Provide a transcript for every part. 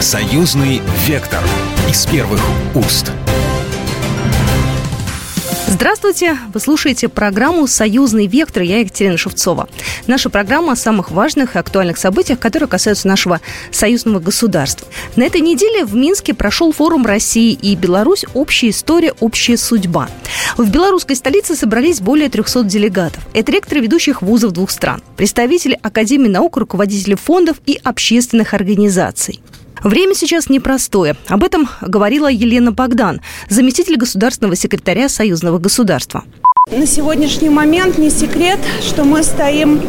Союзный вектор из первых уст. Здравствуйте! Вы слушаете программу «Союзный вектор». Я Екатерина Шевцова. Наша программа о самых важных и актуальных событиях, которые касаются нашего союзного государства. На этой неделе в Минске прошел форум России и Беларусь «Общая история, общая судьба». В белорусской столице собрались более 300 делегатов. Это ректоры ведущих вузов двух стран, представители Академии наук, руководители фондов и общественных организаций. Время сейчас непростое. Об этом говорила Елена Богдан, заместитель государственного секретаря Союзного государства. На сегодняшний момент не секрет, что мы стоим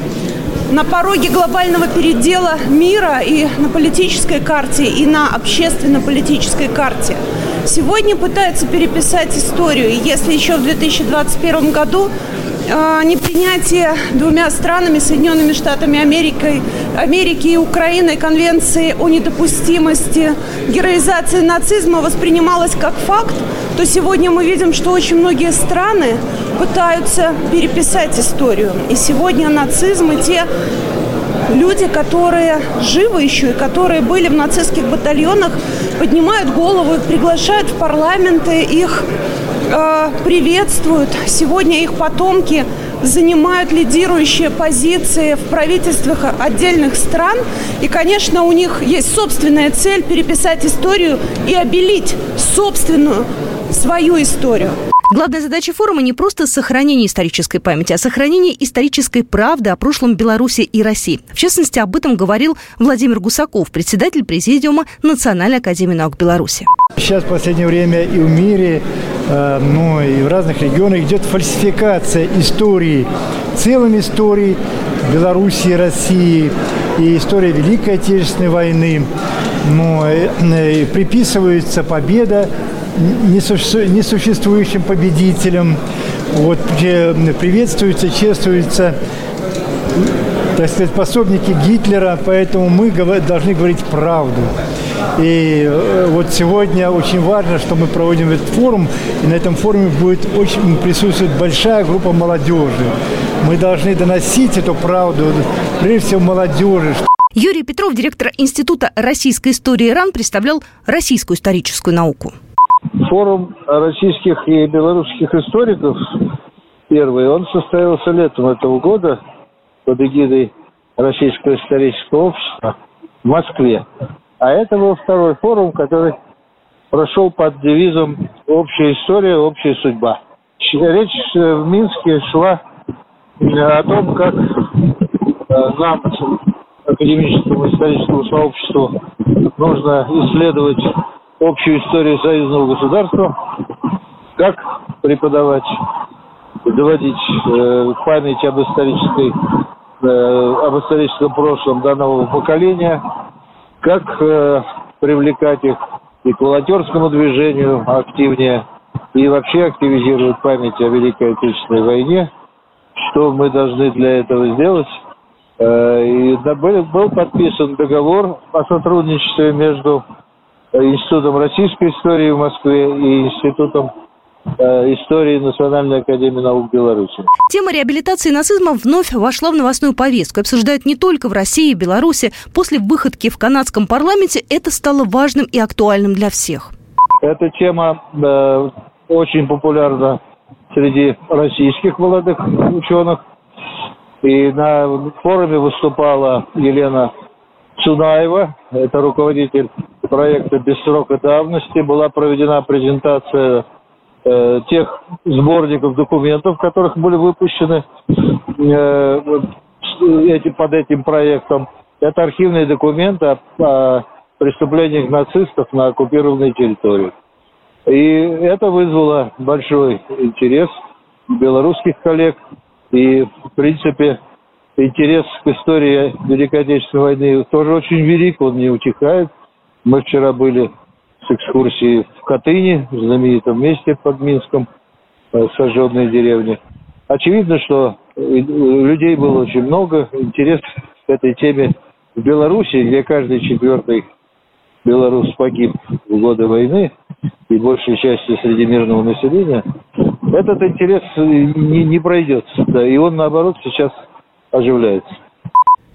на пороге глобального передела мира и на политической карте, и на общественно-политической карте. Сегодня пытаются переписать историю. Если еще в 2021 году непринятие двумя странами, Соединенными Штатами Америки, Америки и Украиной Конвенции о недопустимости героизации нацизма воспринималось как факт, то сегодня мы видим, что очень многие страны пытаются переписать историю. И сегодня нацизм и те люди, которые живы еще и которые были в нацистских батальонах, поднимают голову, их приглашают в парламенты, их э, приветствуют. Сегодня их потомки занимают лидирующие позиции в правительствах отдельных стран. И, конечно, у них есть собственная цель переписать историю и обелить собственную свою историю. Главная задача форума не просто сохранение исторической памяти, а сохранение исторической правды о прошлом Беларуси и России. В частности, об этом говорил Владимир Гусаков, председатель Президиума Национальной академии наук Беларуси. Сейчас в последнее время и в мире, ну и в разных регионах идет фальсификация истории, целыми историй Беларуси и России, и история Великой Отечественной войны. Ну, и приписывается победа несуществующим победителем. Вот, приветствуются, чествуются так сказать, пособники Гитлера, поэтому мы должны говорить правду. И э, вот сегодня очень важно, что мы проводим этот форум, и на этом форуме будет очень присутствовать большая группа молодежи. Мы должны доносить эту правду, прежде всего молодежи. Юрий Петров, директор Института российской истории РАН, представлял российскую историческую науку. Форум российских и белорусских историков, первый, он состоялся летом этого года под эгидой Российского исторического общества в Москве. А это был второй форум, который прошел под девизом «Общая история, общая судьба». Речь в Минске шла о том, как э, нам, академическому историческому сообществу, нужно исследовать общую историю союзного государства, как преподавать, доводить э, память об исторической, э, об историческом прошлом до нового поколения, как э, привлекать их и к волонтерскому движению активнее, и вообще активизировать память о Великой Отечественной войне, что мы должны для этого сделать. Э, и был подписан договор о сотрудничестве между Институтом российской истории в Москве и Институтом истории Национальной академии наук Беларуси. Тема реабилитации нацизма вновь вошла в новостную повестку. Обсуждают не только в России и Беларуси. После выходки в канадском парламенте это стало важным и актуальным для всех. Эта тема э, очень популярна среди российских молодых ученых. И на форуме выступала Елена Цунаева, это руководитель проекта «Без срока давности» была проведена презентация э, тех сборников документов, которых были выпущены э, эти, под этим проектом. Это архивные документы о, о преступлениях нацистов на оккупированной территории. И это вызвало большой интерес белорусских коллег. И, в принципе, интерес к истории Великой Отечественной войны тоже очень велик, он не утихает. Мы вчера были с экскурсией в Катыни, в знаменитом месте под Минском, э, сожженной деревне. Очевидно, что людей было очень много, интерес к этой теме в Беларуси, где каждый четвертый белорус погиб в годы войны, и большей части среди мирного населения, этот интерес не, не пройдет. Да, и он, наоборот, сейчас оживляется.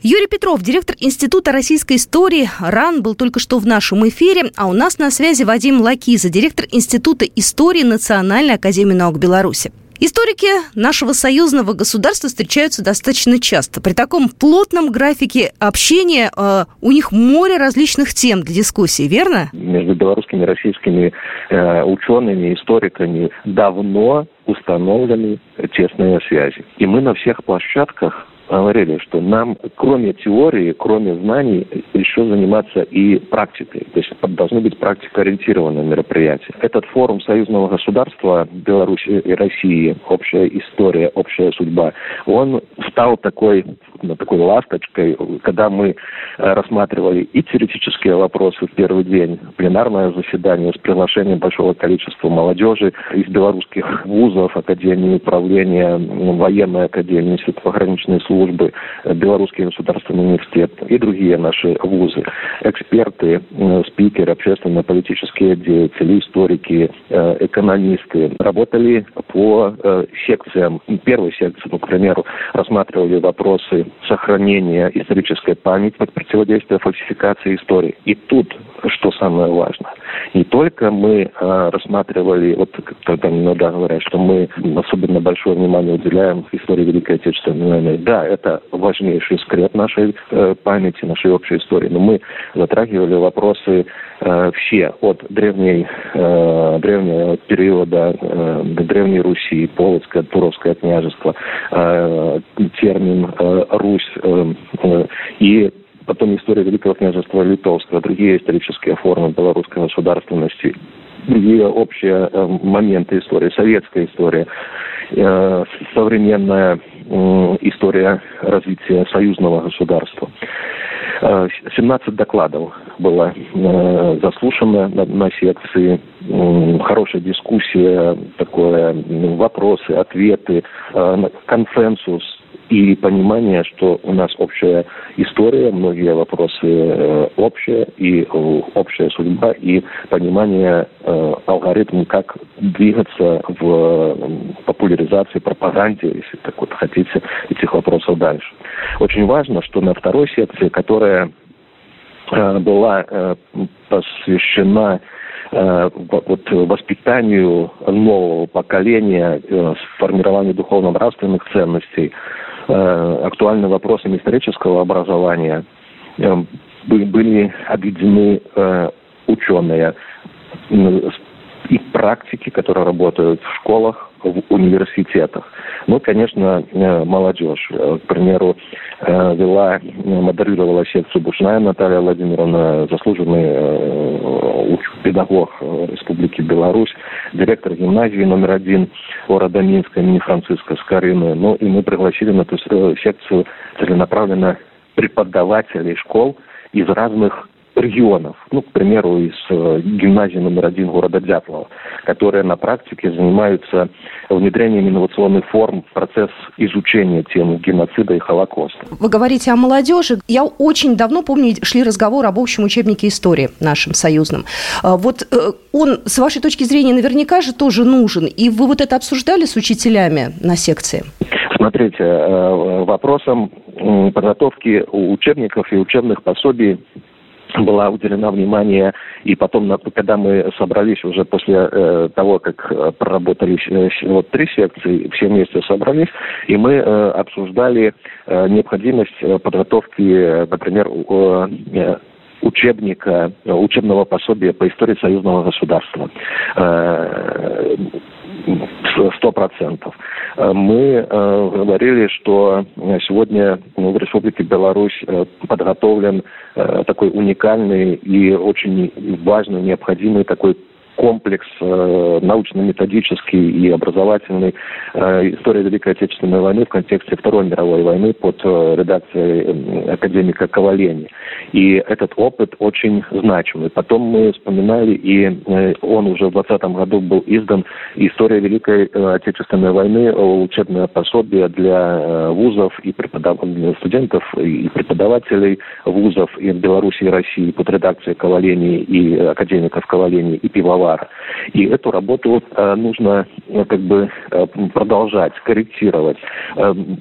Юрий Петров, директор Института российской истории РАН, был только что в нашем эфире, а у нас на связи Вадим Лакиза, директор Института истории Национальной академии наук Беларуси. Историки нашего союзного государства встречаются достаточно часто. При таком плотном графике общения э, у них море различных тем для дискуссии, верно? Между белорусскими и российскими э, учеными, историками давно установлены тесные связи. И мы на всех площадках говорили, что нам, кроме теории, кроме знаний, еще заниматься и практикой. То есть должны быть практикоориентированные мероприятия. Этот форум союзного государства Беларуси и России, общая история, общая судьба, он стал такой, такой ласточкой, когда мы э, рассматривали и теоретические вопросы в первый день, пленарное заседание с приглашением большого количества молодежи из белорусских вузов, Академии управления, военной академии, Института пограничной службы, службы, э, Белорусский государственный университет и другие наши вузы. Эксперты, э, спикеры, общественно-политические деятели, историки, э, экономисты работали по секциям. Первой секции, ну, к примеру, рассматривали вопросы сохранения исторической памяти, противодействия фальсификации истории. И тут, что самое важное, не только мы рассматривали, вот когда иногда говорят, что мы особенно большое внимание уделяем истории Великой Отечественной войны. Да, это важнейший скреп нашей э, памяти, нашей общей истории. Но мы затрагивали вопросы э, все от древней, э, древнего периода э, Древней Руси, Полоцкое, Туровское княжество, э, термин э, Русь э, э, и потом история Великого княжества Литовского, другие исторические формы белорусской государственности, другие общие э, моменты истории, советская история, э, современная история развития союзного государства. 17 э, докладов было заслушано на, секции, хорошая дискуссия, такое, вопросы, ответы, консенсус и понимание, что у нас общая история, многие вопросы э, общие, и э, общая судьба, и понимание э, как двигаться в популяризации, пропаганде, если так вот хотите, этих вопросов дальше. Очень важно, что на второй секции, которая была посвящена вот, воспитанию нового поколения, формированию духовно-нравственных ценностей, Э, актуальны вопросами исторического образования, э, были объединены э, ученые. И практики, которые работают в школах, в университетах. Ну, конечно, молодежь. К примеру, вела, модерировала секцию Бушная Наталья Владимировна, заслуженный педагог Республики Беларусь, директор гимназии номер один города Минска имени Франциска Скорины. Ну и мы пригласили на эту секцию целенаправленно преподавателей школ из разных регионов, ну, к примеру, из э, гимназии номер один города Дятлова, которые на практике занимаются внедрением инновационных форм в процесс изучения тем геноцида и Холокоста. Вы говорите о молодежи. Я очень давно помню, шли разговоры об общем учебнике истории нашем союзном. А вот э, он, с вашей точки зрения, наверняка же тоже нужен. И вы вот это обсуждали с учителями на секции? Смотрите, э, вопросом подготовки учебников и учебных пособий была уделена внимание, и потом, когда мы собрались уже после э, того, как э, проработали э, вот три секции, все вместе собрались, и мы э, обсуждали э, необходимость э, подготовки, например, э, учебника, учебного пособия по истории союзного государства. Э, сто процентов. Э, мы э, говорили, что сегодня в Республике Беларусь э, подготовлен такой уникальный и очень важный, необходимый такой комплекс э, научно-методический и образовательный э, история Великой Отечественной войны в контексте Второй мировой войны под э, редакцией академика Ковалени. И этот опыт очень значимый. Потом мы вспоминали, и э, он уже в 2020 году был издан «История Великой э, Отечественной войны», учебное пособие для э, вузов и преподав... студентов и преподавателей вузов и в Беларуси и России под редакцией Ковалени и академиков Ковалени и Пивоварова репертуара. И эту работу э, нужно э, как бы э, продолжать, корректировать.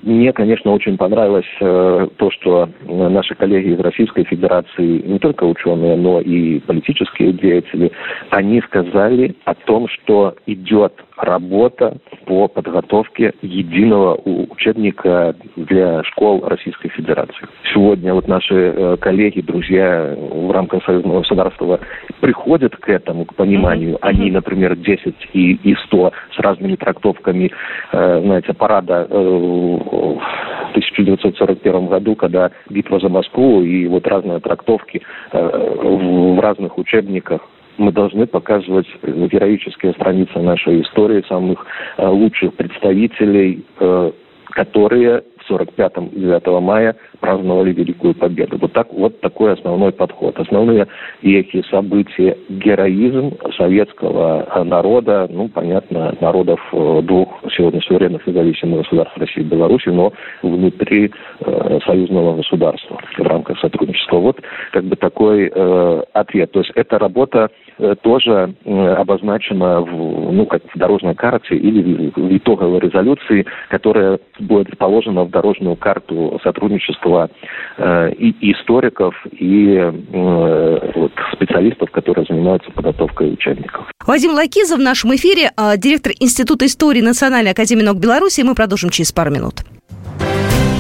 Мне, конечно, очень понравилось то, что наши коллеги из Российской Федерации, не только ученые, но и политические деятели, они сказали о том, что идет работа по подготовке единого учебника для школ Российской Федерации. Сегодня вот наши э, коллеги, друзья в рамках союзного государства приходят к этому, к пониманию. Они, например, 10 и, и 100 с разными трактовками, э, знаете, парада э, в 1941 году, когда битва за Москву и вот разные трактовки в разных учебниках мы должны показывать героические страницы нашей истории, самых э, лучших представителей, э, которые 45-м 9 мая праздновали Великую Победу. Вот, так, вот такой основной подход. Основные вехи события – героизм советского народа, ну, понятно, народов э, двух сегодня суверенных независимых государств России и Беларуси, но внутри э, союзного государства в рамках сотрудничества. Вот как бы такой э, ответ. То есть эта работа э, тоже э, обозначена в, ну, как в дорожной карте или в итоговой резолюции, которая будет положена в дорожную карту сотрудничества э, и историков, и э, вот, специалистов, которые занимаются подготовкой учебников. Вадим Лакизов в нашем эфире, э, директор Института истории Национальной академии наук Беларуси. Мы продолжим через пару минут.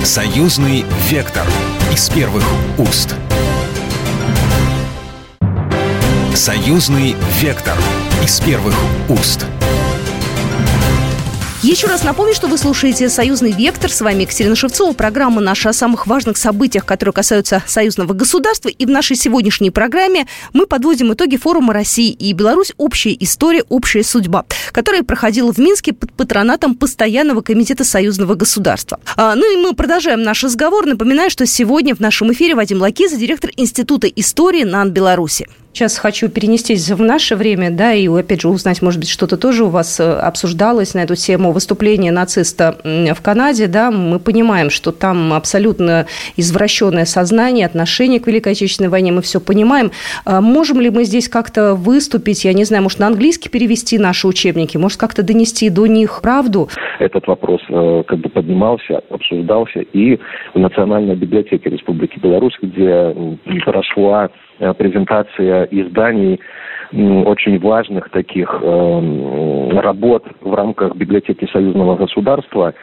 Союзный вектор из первых уст. Союзный вектор из первых уст. Еще раз напомню, что вы слушаете «Союзный вектор». С вами Екатерина Шевцова. Программа наша о самых важных событиях, которые касаются союзного государства. И в нашей сегодняшней программе мы подводим итоги форума России и Беларусь «Общая история, общая судьба», которая проходила в Минске под патронатом Постоянного комитета союзного государства. А, ну и мы продолжаем наш разговор. Напоминаю, что сегодня в нашем эфире Вадим Лакиза, директор Института истории НАН Беларуси. Сейчас хочу перенестись в наше время, да, и опять же узнать, может быть, что-то тоже у вас э, обсуждалось на эту тему выступления нациста в Канаде, да, мы понимаем, что там абсолютно извращенное сознание, отношение к Великой Отечественной войне, мы все понимаем. А можем ли мы здесь как-то выступить, я не знаю, может, на английский перевести наши учебники, может, как-то донести до них правду? Этот вопрос э, как бы поднимался, обсуждался и в Национальной библиотеке Республики Беларусь, где прошла презентация изданий очень важных таких э, работ в рамках библиотеки союзного государства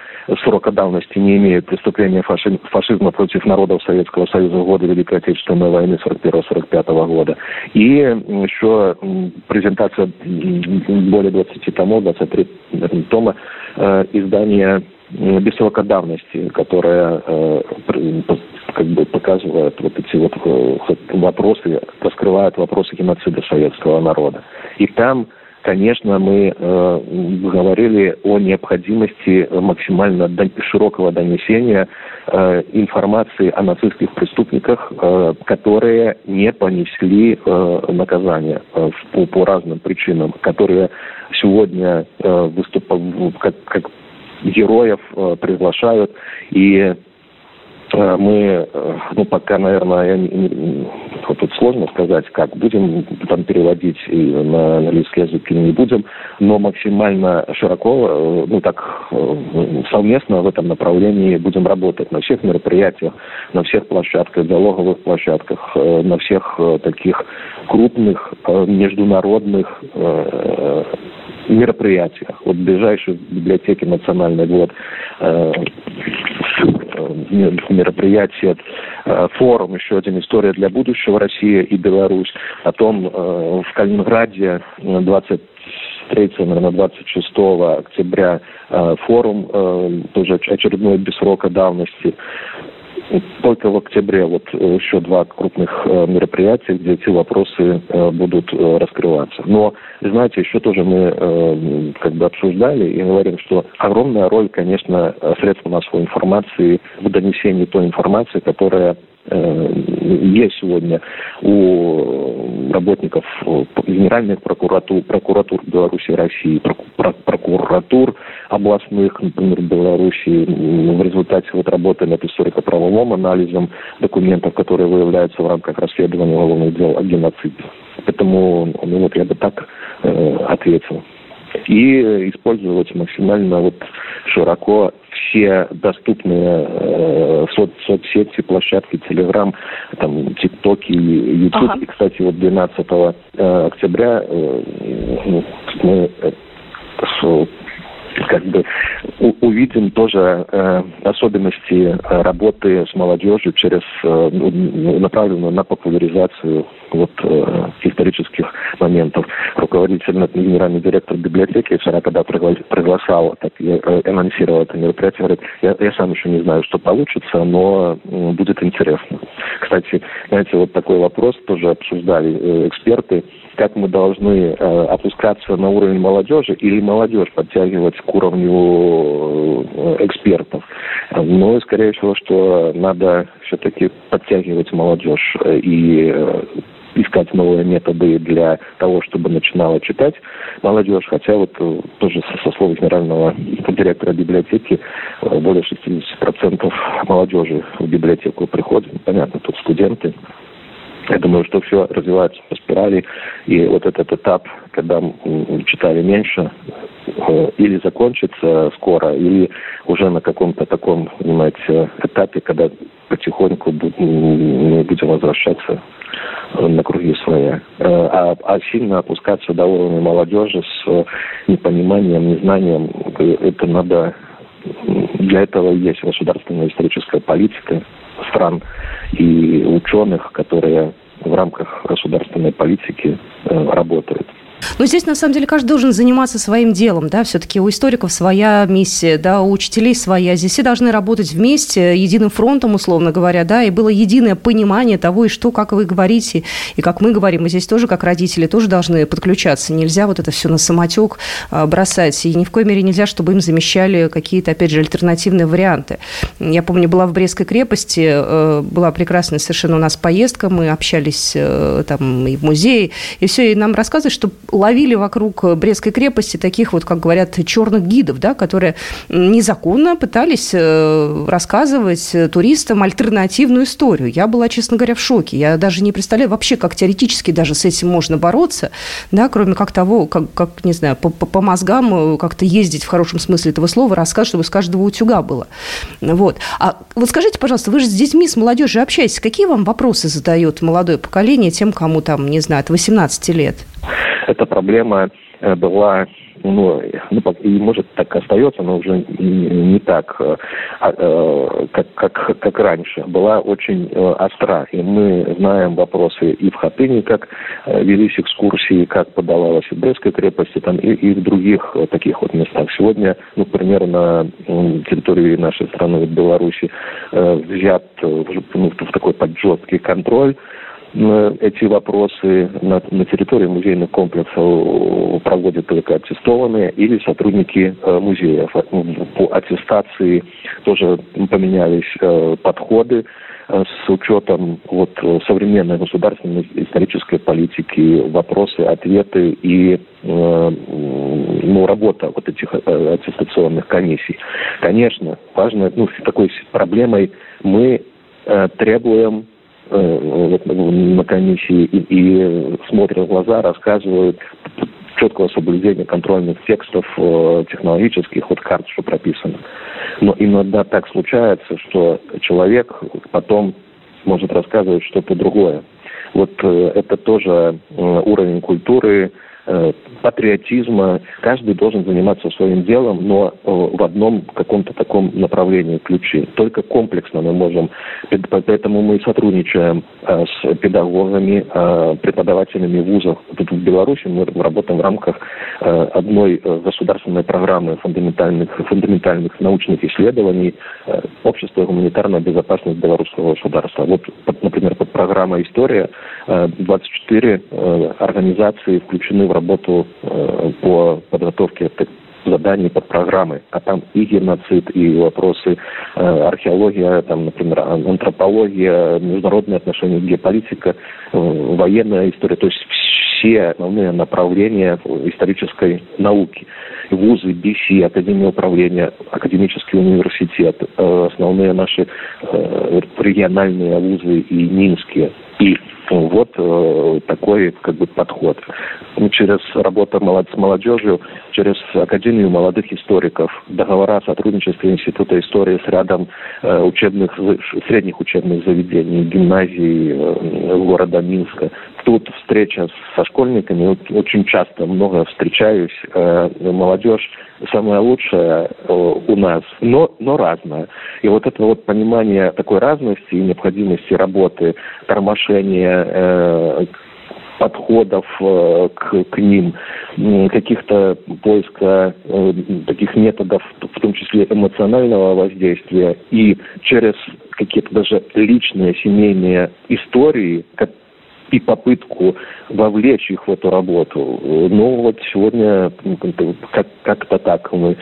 срока давности не имеют преступления фаши, фашизма против народов Советского Союза в годы Великой Отечественной войны 41-45 года. И еще презентация более 20 томов, 23 тома э, издания без срока давности, которая э, как бы вопросы, раскрывает вопросы геноцида советского народа. И там, конечно, мы э, говорили о необходимости максимально дон- широкого донесения э, информации о нацистских преступниках, э, которые не понесли э, наказания э, по, по разным причинам, которые сегодня э, выступают как, как героев э, приглашают и мы, э, ну, пока, наверное, вот тут сложно сказать, как будем там переводить и на английский язык или не будем, но максимально широко, э, ну, так совместно в этом направлении будем работать на всех мероприятиях, на всех площадках, диалоговых площадках, на всех таких крупных международных мероприятиях. Вот в ближайшей библиотеке национальной год э, мероприятие, э, форум, еще один «История для будущего. Россия и Беларусь». о том э, в Калининграде 20 3, наверное, 26 октября э, форум, э, тоже очередной без срока давности только в октябре вот э, еще два крупных э, мероприятия, где эти вопросы э, будут раскрываться. Но, знаете, еще тоже мы как бы обсуждали и говорим, что огромная роль, конечно, средств массовой информации в донесении той информации, которая есть сегодня у работников генеральных прокуратур, прокуратур Беларуси и России, прокуратур областных, например, Беларуси, в результате вот работы над историко-правовым анализом документов, которые выявляются в рамках расследования уголовных дел о геноциде. Это Поэтому ну, вот я бы так э, ответил. И использовать максимально вот широко все доступные э, соц, соцсети, площадки, Телеграм, там, ТикТоки, Ютуб. Ага. И, кстати, вот 12 э, октября э, ну, мы э, как бы увидим тоже э, особенности э, работы с молодежью через э, ну, направленную на популяризацию вот э, исторических моментов. Руководитель, генеральный директор библиотеки вчера, когда приглашал, так я э, анонсировал это мероприятие, говорит, я, я сам еще не знаю, что получится, но э, будет интересно. Кстати, знаете, вот такой вопрос тоже обсуждали э, эксперты как мы должны э, опускаться на уровень молодежи или молодежь подтягивать к уровню э, экспертов. Но, скорее всего, что надо все-таки подтягивать молодежь э, и э, искать новые методы для того, чтобы начинала читать молодежь. Хотя вот э, тоже со слов генерального директора библиотеки более 60% молодежи в библиотеку приходят. Понятно, тут студенты, я думаю, что все развивается по спирали, и вот этот этап, когда читали меньше, э, или закончится скоро, или уже на каком-то таком, понимаете, этапе, когда потихоньку мы будем возвращаться на круги свои. Э, а, а сильно опускаться до уровня молодежи с непониманием, незнанием, это надо... Для этого есть государственная историческая политика стран и ученых, которые в рамках государственной политики э, работают. Но здесь, на самом деле, каждый должен заниматься своим делом, да, все-таки у историков своя миссия, да, у учителей своя. Здесь все должны работать вместе, единым фронтом, условно говоря, да, и было единое понимание того, и что, как вы говорите, и как мы говорим. И здесь тоже, как родители, тоже должны подключаться. Нельзя вот это все на самотек а, бросать, и ни в коей мере нельзя, чтобы им замещали какие-то, опять же, альтернативные варианты. Я помню, была в Брестской крепости, э, была прекрасная совершенно у нас поездка, мы общались э, там и в музее, и все, и нам рассказывают, что ловили вокруг Брестской крепости таких вот, как говорят, черных гидов, да, которые незаконно пытались э, рассказывать туристам альтернативную историю. Я была, честно говоря, в шоке. Я даже не представляю вообще, как теоретически даже с этим можно бороться, да, кроме как того, как, как не знаю, по, по мозгам э, как-то ездить в хорошем смысле этого слова, рассказывать, чтобы с каждого утюга было. Вот. А вот скажите, пожалуйста, вы же с детьми, с молодежью общаетесь. Какие вам вопросы задает молодое поколение тем, кому там, не знаю, от 18 лет? Эта проблема э, была ну, ну, и может так остается, но уже не, так, э, а, э, как, как, как раньше. Была очень остра. И мы знаем вопросы и в Хатыне, как велись экскурсии, как подавалась и Брестской крепости, там, и, и в других таких вот местах. Сегодня, ну, к примеру, на территории нашей страны, Беларуси, взят ну, в такой под жесткий контроль эти вопросы на, на территории музейных комплексов проводят только аттестованные или сотрудники э, музеев. По аттестации тоже поменялись э, подходы э, с учетом вот, современной государственной исторической политики, вопросы, ответы и ну, работа вот этих аттестационных комиссий. Конечно, важно, ну, с такой проблемой мы требуем Э, на комиссии и, и смотрят в глаза, рассказывают четкого соблюдения контрольных текстов э, технологических, вот карт, что прописано. Но иногда так случается, что человек потом может рассказывать что-то другое. Вот э, это тоже уровень культуры, Э, патриотизма. Каждый должен заниматься своим делом, но э, в одном каком-то таком направлении ключе. Только комплексно мы можем. Поэтому мы сотрудничаем э, с педагогами, преподавателями вузов. Тут в Беларуси мы работаем в рамках одной государственной программы фундаментальных, фундаментальных научных исследований Общества гуманитарной безопасности белорусского государства. Вот, например, под программа «История» 24 организации включены в работу э, по подготовке заданий под программы, а там и геноцид, и вопросы э, археология, там, например, антропология, международные отношения, геополитика, э, военная история, то есть все основные направления исторической науки. вузы, БИСИ, Академия управления, Академический университет, основные наши региональные вузы и минские. И вот э, такой как бы подход. Через работу с молодежью, через Академию молодых историков, договора о сотрудничестве Института истории с рядом э, учебных, средних учебных заведений, гимназий э, города Минска. Тут встреча со школьниками, очень часто много встречаюсь. Э, молодежь самая лучшая э, у нас, но, но разная. И вот это вот понимание такой разности и необходимости работы, тормошения э, подходов э, к, к ним, каких-то поиска э, таких методов, в том числе эмоционального воздействия, и через какие-то даже личные семейные истории, и попытку вовлечь их в эту работу. Ну, вот сегодня как- как-то так мы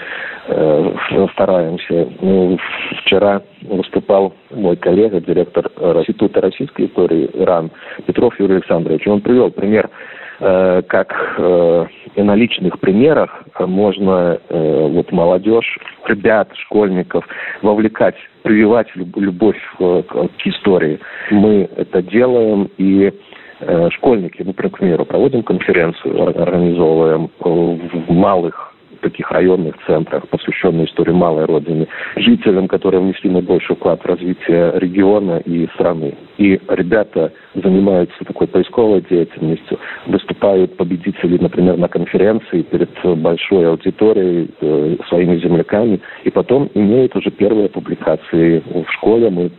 э, стараемся. Ну, вчера выступал мой коллега, директор Института российской истории РАН, Петров Юрий Александрович. Он привел пример как э, на личных примерах можно э, вот молодежь, ребят, школьников вовлекать, прививать любовь к, истории. Мы это делаем и Э, школьники, мы, к примеру, проводим конференцию, организовываем в малых таких районных центрах, посвященных истории малой родины, жителям, которые внесли наибольший вклад в развитие региона и страны. И ребята занимаются такой поисковой деятельностью, выступают победители, например, на конференции перед большой аудиторией, э, своими земляками, и потом имеют уже первые публикации в школе. Мы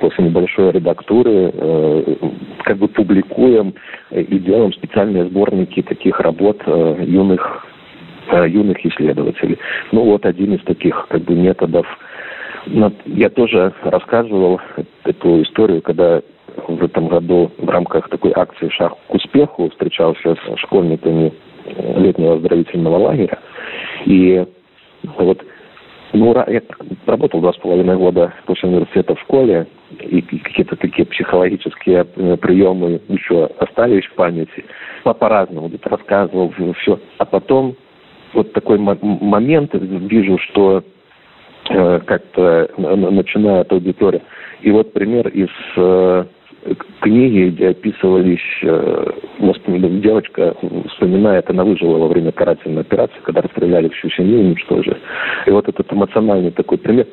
после небольшой редактуры э, как бы публикуем и делаем специальные сборники таких работ э, юных юных исследователей. Ну вот один из таких как бы методов. Я тоже рассказывал эту историю, когда в этом году в рамках такой акции «Шаг к успеху» встречался с школьниками летнего оздоровительного лагеря. И вот ну, я работал два с половиной года после университета в школе, и какие-то такие психологические э, приемы еще остались в памяти. По-разному где-то рассказывал все. А потом вот такой момент вижу, что э, как-то начинает аудитория. И вот пример из э, книги, где описывались, э, девочка вспоминает, она выжила во время карательной операции, когда расстреляли всю семью, уничтожили. И вот этот эмоциональный такой пример,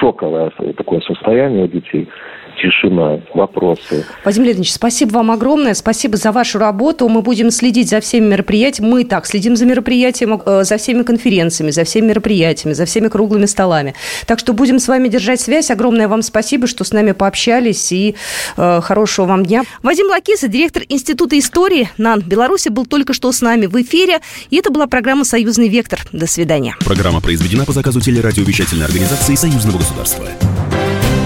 шоковое такое состояние у детей – тишина, вопросы. Владимир Леонидович, спасибо вам огромное, спасибо за вашу работу. Мы будем следить за всеми мероприятиями. Мы так следим за мероприятиями, э, за всеми конференциями, за всеми мероприятиями, за всеми круглыми столами. Так что будем с вами держать связь. Огромное вам спасибо, что с нами пообщались и э, хорошего вам дня. Вадим Лакиса, директор Института истории НАН Беларуси, был только что с нами в эфире. И это была программа «Союзный вектор». До свидания. Программа произведена по заказу телерадиовещательной организации Союзного государства.